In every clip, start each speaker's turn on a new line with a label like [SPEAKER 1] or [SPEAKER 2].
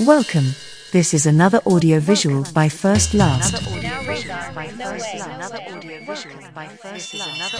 [SPEAKER 1] Welcome. This is another audiovisual by First Last. Another by First Last.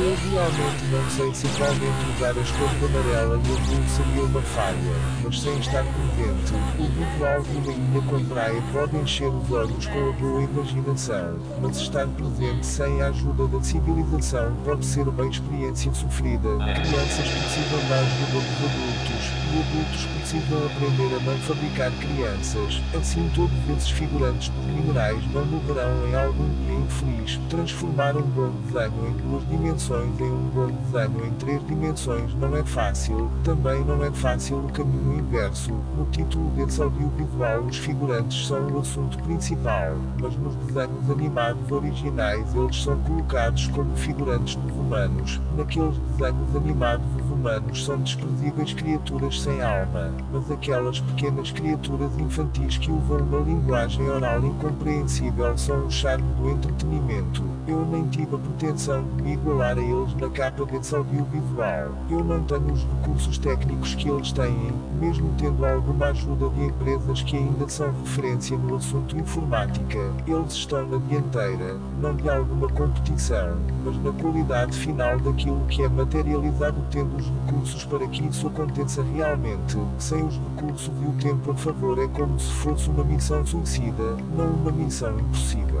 [SPEAKER 2] Eu realmente não sei se realmente usar a escova amarela e azul seria uma falha, mas sem estar presente, o visual de uma ilha com praia pode encher os olhos com a boa imaginação, mas estar presente sem a ajuda da civilização pode ser uma experiência sofrida. Crianças precisam da ajuda dos adultos, e adultos precisam aprender a não fabricar crianças. Assim todos esses figurantes minerais não morrerão em algum dia infeliz. Transformar um bom desenho em duas dimensões em um bom desenho em três dimensões não é fácil. Também não é fácil o caminho inverso. No título desse audiovisual os figurantes são o assunto principal, mas nos desenhos animados originais eles são colocados como figurantes dos humanos. Naqueles desenhos animados os humanos são desprezíveis criaturas sem alma, mas aquelas pequenas criaturas infantis que usam uma linguagem oral incompreensível são o charme do entretenimento. Eu nem tive a pretensão de me igualar a eles na capa desse audiovisual. Eu não tenho os recursos técnicos que eles têm, mesmo tendo alguma ajuda de empresas que ainda são referência no assunto informática. Eles estão na dianteira, não de alguma competição, mas na qualidade final daquilo que é materializado tendo os recursos para que isso aconteça realmente. Sem os recursos e o tempo a favor é como se fosse uma missão suicida, não uma missão impossível.